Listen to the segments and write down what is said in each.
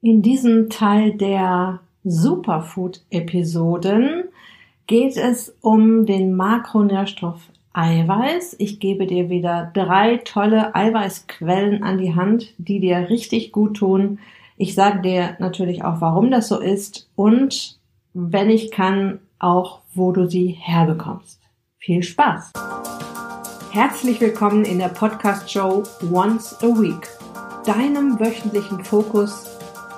In diesem Teil der Superfood-Episoden geht es um den Makronährstoff Eiweiß. Ich gebe dir wieder drei tolle Eiweißquellen an die Hand, die dir richtig gut tun. Ich sage dir natürlich auch, warum das so ist und wenn ich kann, auch wo du sie herbekommst. Viel Spaß! Herzlich willkommen in der Podcast-Show Once a Week, deinem wöchentlichen Fokus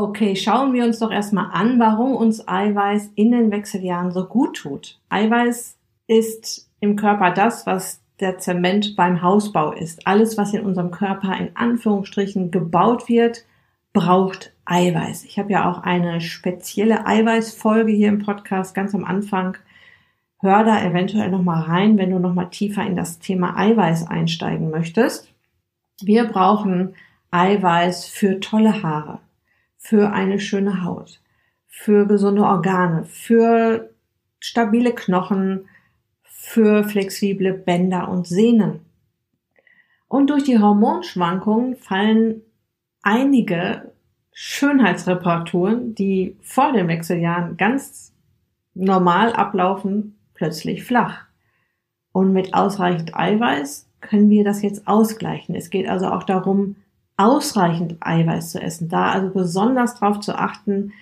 Okay, schauen wir uns doch erstmal an, warum uns Eiweiß in den Wechseljahren so gut tut. Eiweiß ist im Körper das, was der Zement beim Hausbau ist. Alles, was in unserem Körper in Anführungsstrichen gebaut wird, braucht Eiweiß. Ich habe ja auch eine spezielle Eiweißfolge hier im Podcast ganz am Anfang. Hör da eventuell nochmal rein, wenn du nochmal tiefer in das Thema Eiweiß einsteigen möchtest. Wir brauchen Eiweiß für tolle Haare für eine schöne Haut, für gesunde Organe, für stabile Knochen, für flexible Bänder und Sehnen. Und durch die Hormonschwankungen fallen einige Schönheitsreparaturen, die vor den Wechseljahren ganz normal ablaufen, plötzlich flach. Und mit ausreichend Eiweiß können wir das jetzt ausgleichen. Es geht also auch darum, ausreichend Eiweiß zu essen. Da also besonders darauf zu achten,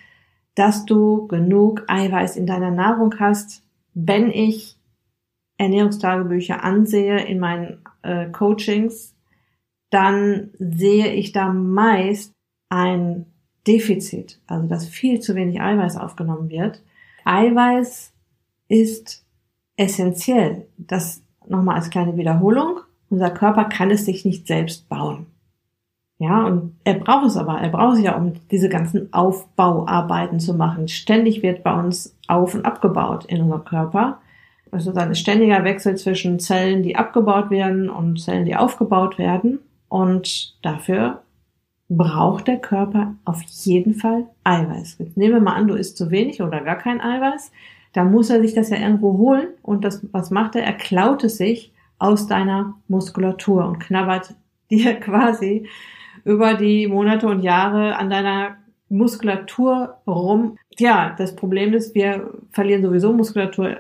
dass du genug Eiweiß in deiner Nahrung hast. Wenn ich Ernährungstagebücher ansehe in meinen äh, Coachings, dann sehe ich da meist ein Defizit, also dass viel zu wenig Eiweiß aufgenommen wird. Eiweiß ist essentiell. Das nochmal als kleine Wiederholung. Unser Körper kann es sich nicht selbst bauen. Ja, und er braucht es aber. Er braucht es ja, um diese ganzen Aufbauarbeiten zu machen. Ständig wird bei uns auf und abgebaut in unserem Körper. Also ein ständiger Wechsel zwischen Zellen, die abgebaut werden und Zellen, die aufgebaut werden. Und dafür braucht der Körper auf jeden Fall Eiweiß. Jetzt nehmen wir mal an, du isst zu wenig oder gar kein Eiweiß. Da muss er sich das ja irgendwo holen. Und das, was macht er? Er klaut es sich aus deiner Muskulatur und knabbert dir quasi über die Monate und Jahre an deiner Muskulatur rum. Ja, das Problem ist, wir verlieren sowieso Muskulatur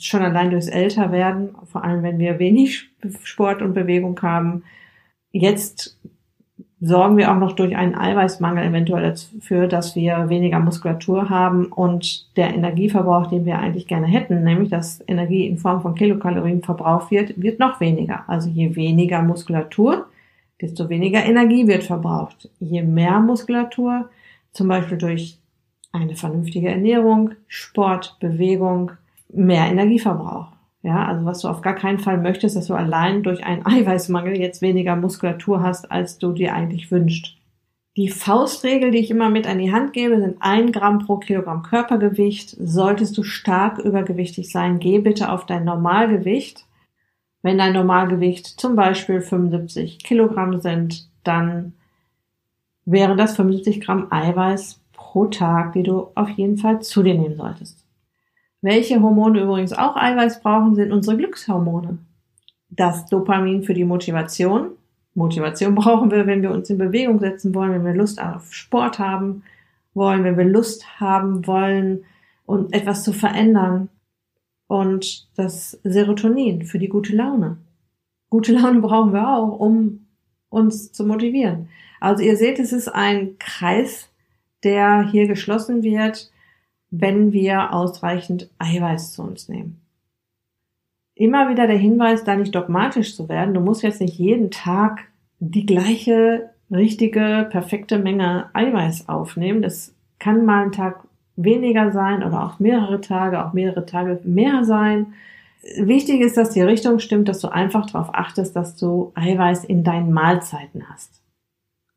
schon allein durchs Älterwerden, vor allem wenn wir wenig Sport und Bewegung haben. Jetzt sorgen wir auch noch durch einen Eiweißmangel eventuell dafür, dass wir weniger Muskulatur haben und der Energieverbrauch, den wir eigentlich gerne hätten, nämlich dass Energie in Form von Kilokalorien verbraucht wird, wird noch weniger. Also je weniger Muskulatur, desto weniger Energie wird verbraucht. Je mehr Muskulatur, zum Beispiel durch eine vernünftige Ernährung, Sport, Bewegung, mehr Energieverbrauch. Ja, also was du auf gar keinen Fall möchtest, dass du allein durch einen Eiweißmangel jetzt weniger Muskulatur hast, als du dir eigentlich wünschst. Die Faustregel, die ich immer mit an die Hand gebe, sind ein Gramm pro Kilogramm Körpergewicht. Solltest du stark übergewichtig sein, geh bitte auf dein Normalgewicht wenn dein Normalgewicht zum Beispiel 75 Kilogramm sind, dann wären das 75 Gramm Eiweiß pro Tag, die du auf jeden Fall zu dir nehmen solltest. Welche Hormone übrigens auch Eiweiß brauchen, sind unsere Glückshormone. Das Dopamin für die Motivation. Motivation brauchen wir, wenn wir uns in Bewegung setzen wollen, wenn wir Lust auf Sport haben wollen, wenn wir Lust haben wollen und etwas zu verändern und das Serotonin für die gute Laune. Gute Laune brauchen wir auch, um uns zu motivieren. Also ihr seht, es ist ein Kreis, der hier geschlossen wird, wenn wir ausreichend Eiweiß zu uns nehmen. Immer wieder der Hinweis, da nicht dogmatisch zu werden. Du musst jetzt nicht jeden Tag die gleiche, richtige, perfekte Menge Eiweiß aufnehmen. Das kann mal ein Tag weniger sein oder auch mehrere Tage, auch mehrere Tage mehr sein. Wichtig ist, dass die Richtung stimmt, dass du einfach darauf achtest, dass du Eiweiß in deinen Mahlzeiten hast.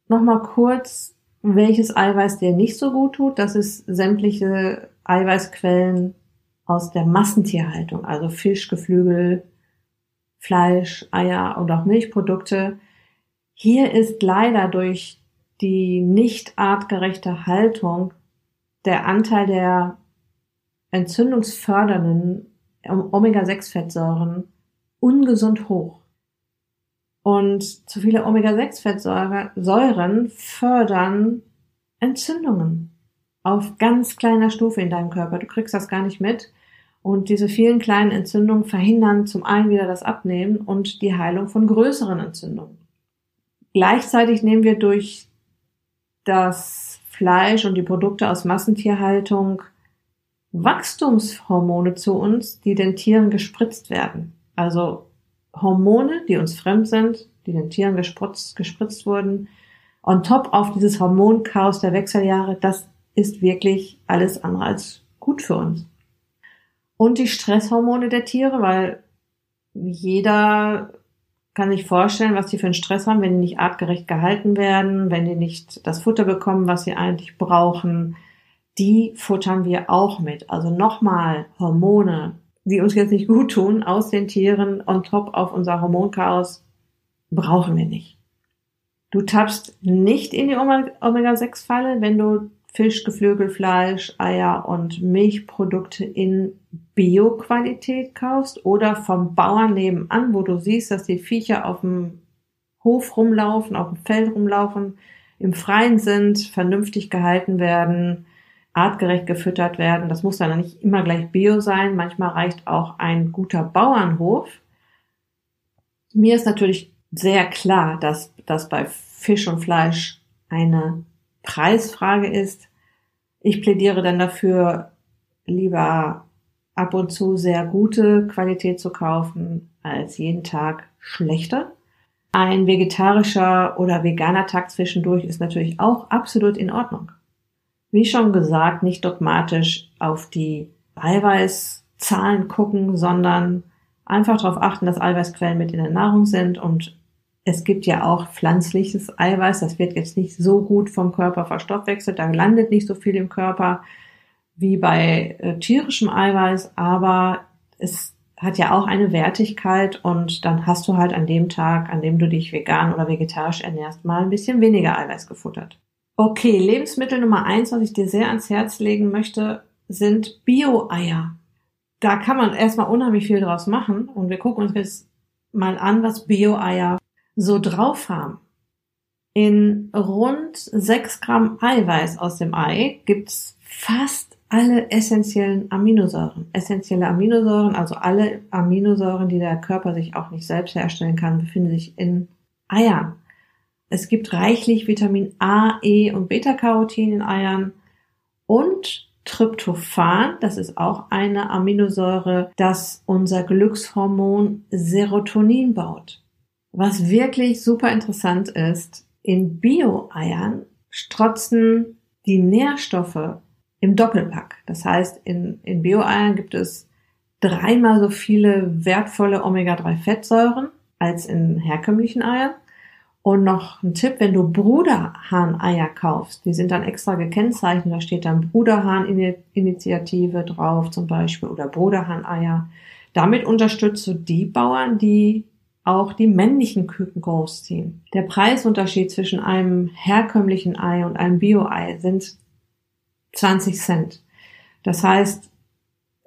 Nochmal kurz, welches Eiweiß dir nicht so gut tut. Das ist sämtliche Eiweißquellen, aus der Massentierhaltung, also Fisch, Geflügel, Fleisch, Eier und auch Milchprodukte. Hier ist leider durch die nicht artgerechte Haltung der Anteil der entzündungsfördernden Omega-6-Fettsäuren ungesund hoch. Und zu viele Omega-6-Fettsäuren fördern Entzündungen auf ganz kleiner Stufe in deinem Körper. Du kriegst das gar nicht mit. Und diese vielen kleinen Entzündungen verhindern zum einen wieder das Abnehmen und die Heilung von größeren Entzündungen. Gleichzeitig nehmen wir durch das Fleisch und die Produkte aus Massentierhaltung Wachstumshormone zu uns, die den Tieren gespritzt werden. Also Hormone, die uns fremd sind, die den Tieren gespritzt, gespritzt wurden, on top auf dieses Hormonchaos der Wechseljahre, das ist wirklich alles andere als gut für uns. Und die Stresshormone der Tiere, weil jeder kann sich vorstellen, was die für einen Stress haben, wenn die nicht artgerecht gehalten werden, wenn die nicht das Futter bekommen, was sie eigentlich brauchen. Die futtern wir auch mit. Also nochmal Hormone, die uns jetzt nicht gut tun, aus den Tieren on top auf unser Hormonchaos brauchen wir nicht. Du tappst nicht in die Omega-6-Falle, wenn du Fisch, Geflügelfleisch, Eier und Milchprodukte in Bio-Qualität kaufst oder vom Bauern nebenan, wo du siehst, dass die Viecher auf dem Hof rumlaufen, auf dem Feld rumlaufen, im Freien sind, vernünftig gehalten werden, artgerecht gefüttert werden. Das muss dann nicht immer gleich Bio sein. Manchmal reicht auch ein guter Bauernhof. Mir ist natürlich sehr klar, dass das bei Fisch und Fleisch eine Preisfrage ist. Ich plädiere dann dafür, lieber ab und zu sehr gute Qualität zu kaufen, als jeden Tag schlechter. Ein vegetarischer oder veganer Tag zwischendurch ist natürlich auch absolut in Ordnung. Wie schon gesagt, nicht dogmatisch auf die Eiweißzahlen gucken, sondern einfach darauf achten, dass Eiweißquellen mit in der Nahrung sind und es gibt ja auch pflanzliches Eiweiß, das wird jetzt nicht so gut vom Körper verstoffwechselt, da landet nicht so viel im Körper wie bei äh, tierischem Eiweiß, aber es hat ja auch eine Wertigkeit und dann hast du halt an dem Tag, an dem du dich vegan oder vegetarisch ernährst, mal ein bisschen weniger Eiweiß gefuttert. Okay, Lebensmittel Nummer eins, was ich dir sehr ans Herz legen möchte, sind Bio-Eier. Da kann man erstmal unheimlich viel draus machen und wir gucken uns jetzt mal an, was Bio-Eier so drauf haben. In rund 6 Gramm Eiweiß aus dem Ei gibt's fast alle essentiellen Aminosäuren. Essentielle Aminosäuren, also alle Aminosäuren, die der Körper sich auch nicht selbst herstellen kann, befinden sich in Eiern. Es gibt reichlich Vitamin A, E und Beta-Carotin in Eiern und Tryptophan, das ist auch eine Aminosäure, das unser Glückshormon Serotonin baut. Was wirklich super interessant ist, in Bio-Eiern strotzen die Nährstoffe im Doppelpack. Das heißt, in, in Bio-Eiern gibt es dreimal so viele wertvolle Omega-3-Fettsäuren als in herkömmlichen Eiern. Und noch ein Tipp, wenn du Bruderhahn-Eier kaufst, die sind dann extra gekennzeichnet, da steht dann Bruderhahn-Initiative drauf zum Beispiel oder Bruderhahn-Eier. Damit unterstützt du die Bauern, die auch die männlichen Küken großziehen. Der Preisunterschied zwischen einem herkömmlichen Ei und einem Bio-Ei sind 20 Cent. Das heißt,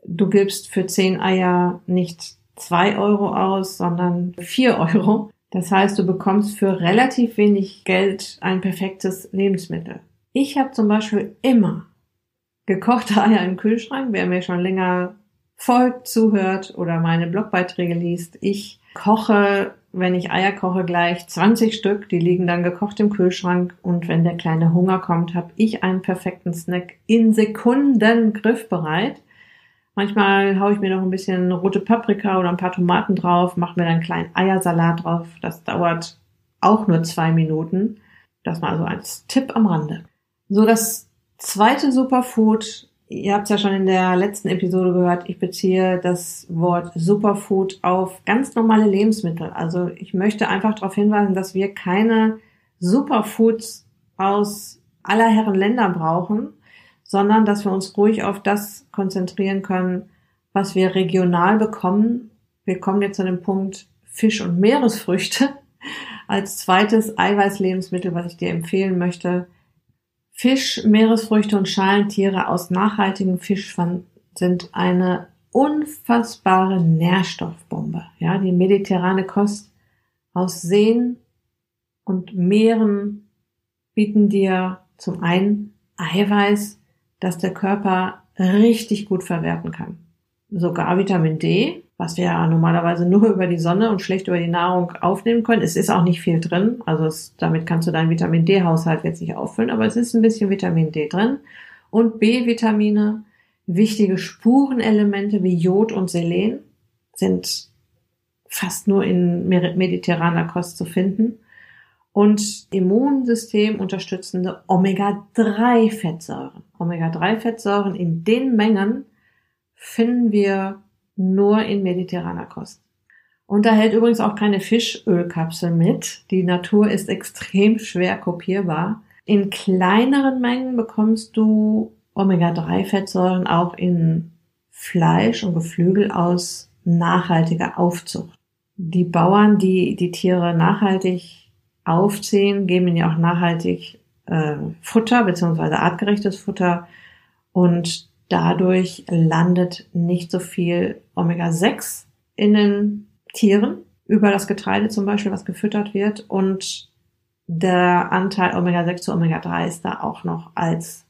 du gibst für 10 Eier nicht 2 Euro aus, sondern 4 Euro. Das heißt, du bekommst für relativ wenig Geld ein perfektes Lebensmittel. Ich habe zum Beispiel immer gekochte Eier im Kühlschrank. Wer mir schon länger folgt, zuhört oder meine Blogbeiträge liest, ich koche, wenn ich Eier koche, gleich 20 Stück. Die liegen dann gekocht im Kühlschrank. Und wenn der kleine Hunger kommt, habe ich einen perfekten Snack in Sekunden griffbereit. Manchmal haue ich mir noch ein bisschen rote Paprika oder ein paar Tomaten drauf, mache mir dann einen kleinen Eiersalat drauf. Das dauert auch nur zwei Minuten. Das mal so als Tipp am Rande. So, das zweite Superfood Ihr habt es ja schon in der letzten Episode gehört, ich beziehe das Wort Superfood auf ganz normale Lebensmittel. Also ich möchte einfach darauf hinweisen, dass wir keine Superfoods aus aller Herren Länder brauchen, sondern dass wir uns ruhig auf das konzentrieren können, was wir regional bekommen. Wir kommen jetzt zu dem Punkt Fisch und Meeresfrüchte. Als zweites Eiweißlebensmittel, was ich dir empfehlen möchte. Fisch, Meeresfrüchte und Schalentiere aus nachhaltigem Fisch sind eine unfassbare Nährstoffbombe. Ja, die mediterrane Kost aus Seen und Meeren bieten dir zum einen Eiweiß, das der Körper richtig gut verwerten kann. Sogar Vitamin D, was wir ja normalerweise nur über die Sonne und schlecht über die Nahrung aufnehmen können. Es ist auch nicht viel drin, also es, damit kannst du deinen Vitamin D-Haushalt jetzt nicht auffüllen, aber es ist ein bisschen Vitamin D drin. Und B-Vitamine, wichtige Spurenelemente wie Jod und Selen sind fast nur in mediterraner Kost zu finden und Immunsystem unterstützende Omega-3-Fettsäuren. Omega-3-Fettsäuren in den Mengen finden wir nur in mediterraner Kost. Und da hält übrigens auch keine Fischölkapsel mit. Die Natur ist extrem schwer kopierbar. In kleineren Mengen bekommst du Omega-3-Fettsäuren auch in Fleisch und Geflügel aus nachhaltiger Aufzucht. Die Bauern, die die Tiere nachhaltig aufziehen, geben ihnen ja auch nachhaltig äh, Futter beziehungsweise artgerechtes Futter und dadurch landet nicht so viel Omega-6 in den Tieren über das Getreide zum Beispiel, was gefüttert wird und der Anteil Omega-6 zu Omega-3 ist da auch noch als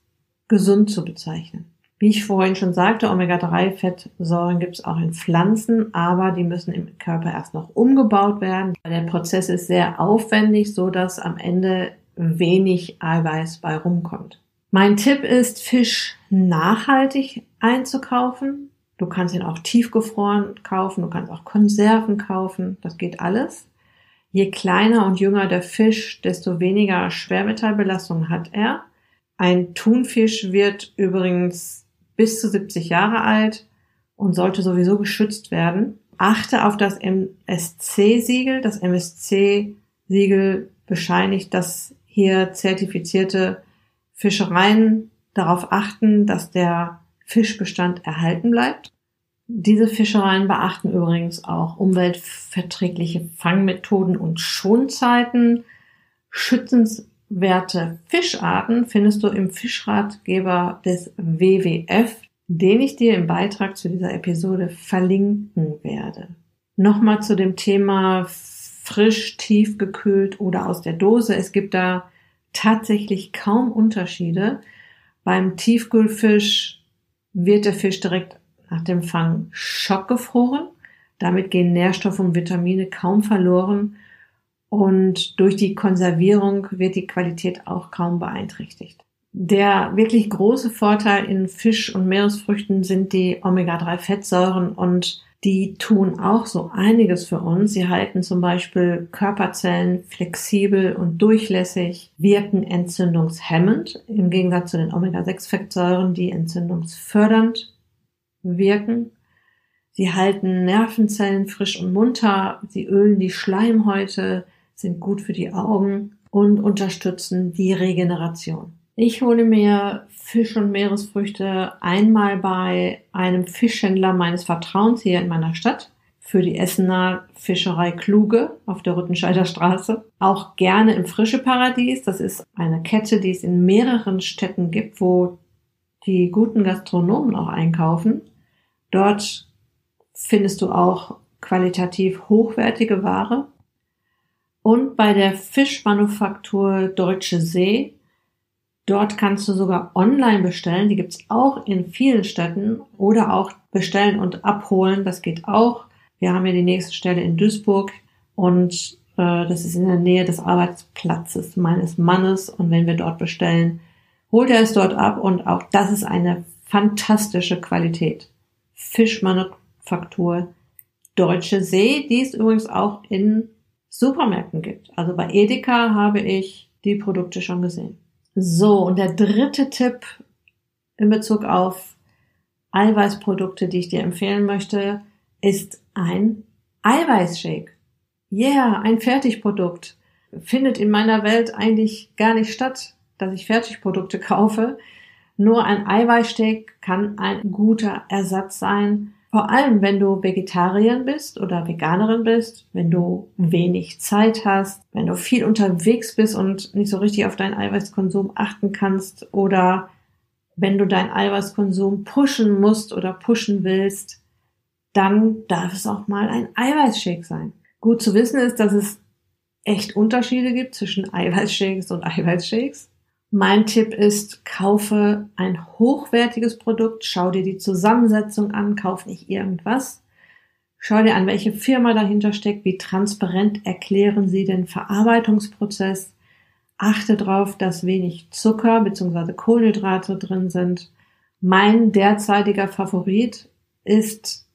gesund zu bezeichnen. Wie ich vorhin schon sagte, Omega-3-Fettsäuren gibt es auch in Pflanzen, aber die müssen im Körper erst noch umgebaut werden. Der Prozess ist sehr aufwendig, so dass am Ende wenig Eiweiß bei rumkommt. Mein Tipp ist, Fisch nachhaltig einzukaufen. Du kannst ihn auch tiefgefroren kaufen, du kannst auch Konserven kaufen, das geht alles. Je kleiner und jünger der Fisch, desto weniger Schwermetallbelastung hat er. Ein Thunfisch wird übrigens bis zu 70 Jahre alt und sollte sowieso geschützt werden. Achte auf das MSC-Siegel. Das MSC-Siegel bescheinigt, dass hier zertifizierte Fischereien darauf achten, dass der Fischbestand erhalten bleibt. Diese Fischereien beachten übrigens auch umweltverträgliche Fangmethoden und Schonzeiten. Schützenswerte Fischarten findest du im Fischratgeber des WWF, den ich dir im Beitrag zu dieser Episode verlinken werde. Nochmal zu dem Thema frisch, tiefgekühlt oder aus der Dose. Es gibt da tatsächlich kaum Unterschiede. Beim Tiefkühlfisch wird der Fisch direkt nach dem Fang schockgefroren. Damit gehen Nährstoffe und Vitamine kaum verloren und durch die Konservierung wird die Qualität auch kaum beeinträchtigt. Der wirklich große Vorteil in Fisch- und Meeresfrüchten sind die Omega-3-Fettsäuren und die tun auch so einiges für uns. Sie halten zum Beispiel Körperzellen flexibel und durchlässig, wirken entzündungshemmend im Gegensatz zu den Omega-6-Fettsäuren, die entzündungsfördernd wirken. Sie halten Nervenzellen frisch und munter, sie ölen die Schleimhäute, sind gut für die Augen und unterstützen die Regeneration. Ich hole mir Fisch- und Meeresfrüchte einmal bei einem Fischhändler meines Vertrauens hier in meiner Stadt für die Essener Fischerei Kluge auf der Rüttenscheider Straße. Auch gerne im Frische Paradies. Das ist eine Kette, die es in mehreren Städten gibt, wo die guten Gastronomen auch einkaufen. Dort findest du auch qualitativ hochwertige Ware und bei der Fischmanufaktur Deutsche See. Dort kannst du sogar online bestellen. Die gibt's auch in vielen Städten oder auch bestellen und abholen. Das geht auch. Wir haben ja die nächste Stelle in Duisburg und äh, das ist in der Nähe des Arbeitsplatzes meines Mannes. Und wenn wir dort bestellen, holt er es dort ab und auch das ist eine fantastische Qualität. Fischmanufaktur Deutsche See, die ist übrigens auch in Supermärkten gibt. Also bei Edeka habe ich die Produkte schon gesehen. So, und der dritte Tipp in Bezug auf Eiweißprodukte, die ich dir empfehlen möchte, ist ein Eiweißshake. Yeah, ein Fertigprodukt. Findet in meiner Welt eigentlich gar nicht statt, dass ich Fertigprodukte kaufe. Nur ein Eiweißshake kann ein guter Ersatz sein, vor allem, wenn du Vegetarier bist oder Veganerin bist, wenn du wenig Zeit hast, wenn du viel unterwegs bist und nicht so richtig auf deinen Eiweißkonsum achten kannst oder wenn du deinen Eiweißkonsum pushen musst oder pushen willst, dann darf es auch mal ein Eiweißshake sein. Gut zu wissen ist, dass es echt Unterschiede gibt zwischen Eiweißshakes und Eiweißshakes. Mein Tipp ist, kaufe ein hochwertiges Produkt, schau dir die Zusammensetzung an, kauf nicht irgendwas. Schau dir an, welche Firma dahinter steckt, wie transparent erklären sie den Verarbeitungsprozess. Achte darauf, dass wenig Zucker bzw. Kohlenhydrate drin sind. Mein derzeitiger Favorit ist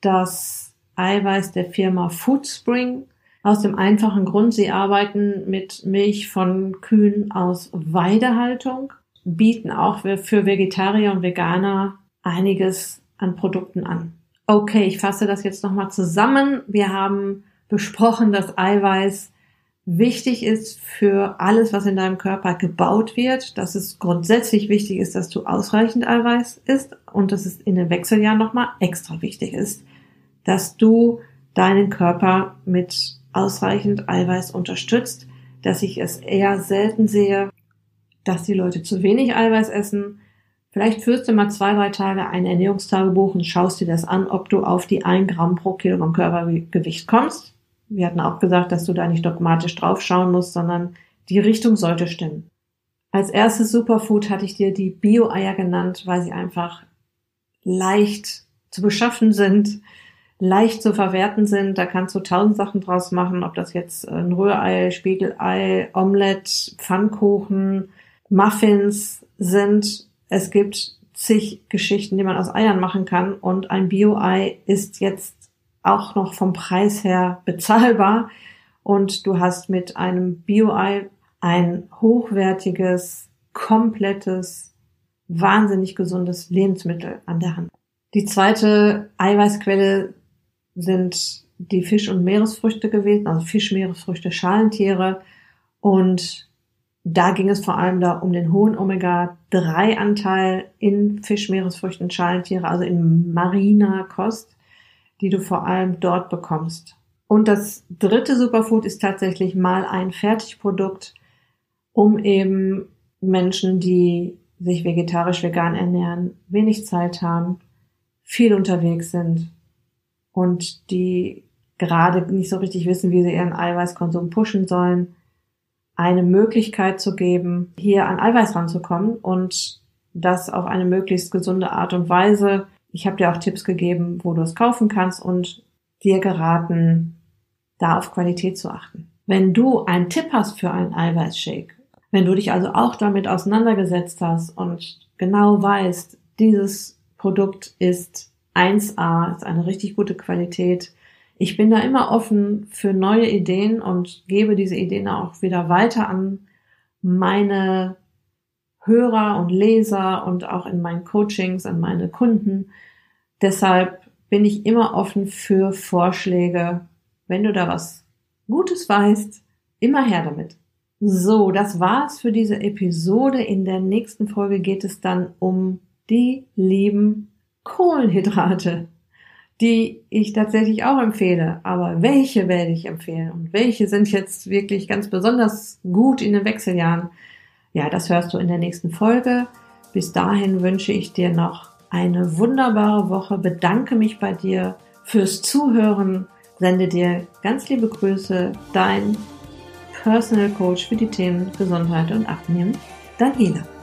das Eiweiß der Firma Foodspring. Aus dem einfachen Grund, sie arbeiten mit Milch von Kühen aus Weidehaltung, bieten auch für Vegetarier und Veganer einiges an Produkten an. Okay, ich fasse das jetzt nochmal zusammen. Wir haben besprochen, dass Eiweiß wichtig ist für alles, was in deinem Körper gebaut wird, dass es grundsätzlich wichtig ist, dass du ausreichend Eiweiß isst und dass es in den Wechseljahren nochmal extra wichtig ist, dass du deinen Körper mit ausreichend Eiweiß unterstützt, dass ich es eher selten sehe, dass die Leute zu wenig Eiweiß essen. Vielleicht führst du mal zwei, drei Tage ein Ernährungstagebuch und schaust dir das an, ob du auf die ein Gramm pro Kilogramm Körpergewicht kommst. Wir hatten auch gesagt, dass du da nicht dogmatisch drauf schauen musst, sondern die Richtung sollte stimmen. Als erstes Superfood hatte ich dir die Bio-Eier genannt, weil sie einfach leicht zu beschaffen sind, leicht zu verwerten sind. Da kannst du tausend Sachen draus machen, ob das jetzt ein Rührei, Spiegelei, Omelette, Pfannkuchen, Muffins sind. Es gibt zig Geschichten, die man aus Eiern machen kann und ein Bio-Ei ist jetzt auch noch vom Preis her bezahlbar und du hast mit einem Bio-Ei ein hochwertiges, komplettes, wahnsinnig gesundes Lebensmittel an der Hand. Die zweite Eiweißquelle sind die Fisch- und Meeresfrüchte gewesen, also Fisch, Meeresfrüchte, Schalentiere. Und da ging es vor allem da um den hohen Omega-3-Anteil in Fisch, Meeresfrüchten, Schalentiere, also in mariner Kost, die du vor allem dort bekommst. Und das dritte Superfood ist tatsächlich mal ein Fertigprodukt, um eben Menschen, die sich vegetarisch vegan ernähren, wenig Zeit haben, viel unterwegs sind und die gerade nicht so richtig wissen, wie sie ihren Eiweißkonsum pushen sollen, eine Möglichkeit zu geben, hier an Eiweiß ranzukommen und das auf eine möglichst gesunde Art und Weise. Ich habe dir auch Tipps gegeben, wo du es kaufen kannst und dir geraten, da auf Qualität zu achten. Wenn du einen Tipp hast für einen Eiweißshake, wenn du dich also auch damit auseinandergesetzt hast und genau weißt, dieses Produkt ist 1A, ist eine richtig gute Qualität. Ich bin da immer offen für neue Ideen und gebe diese Ideen auch wieder weiter an meine Hörer und Leser und auch in meinen Coachings an meine Kunden. Deshalb bin ich immer offen für Vorschläge. Wenn du da was Gutes weißt, immer her damit. So, das war's für diese Episode. In der nächsten Folge geht es dann um die lieben Kohlenhydrate, die ich tatsächlich auch empfehle. Aber welche werde ich empfehlen und welche sind jetzt wirklich ganz besonders gut in den Wechseljahren? Ja, das hörst du in der nächsten Folge. Bis dahin wünsche ich dir noch eine wunderbare Woche, bedanke mich bei dir fürs Zuhören, sende dir ganz liebe Grüße, dein Personal Coach für die Themen Gesundheit und Abnehmen, Daniela.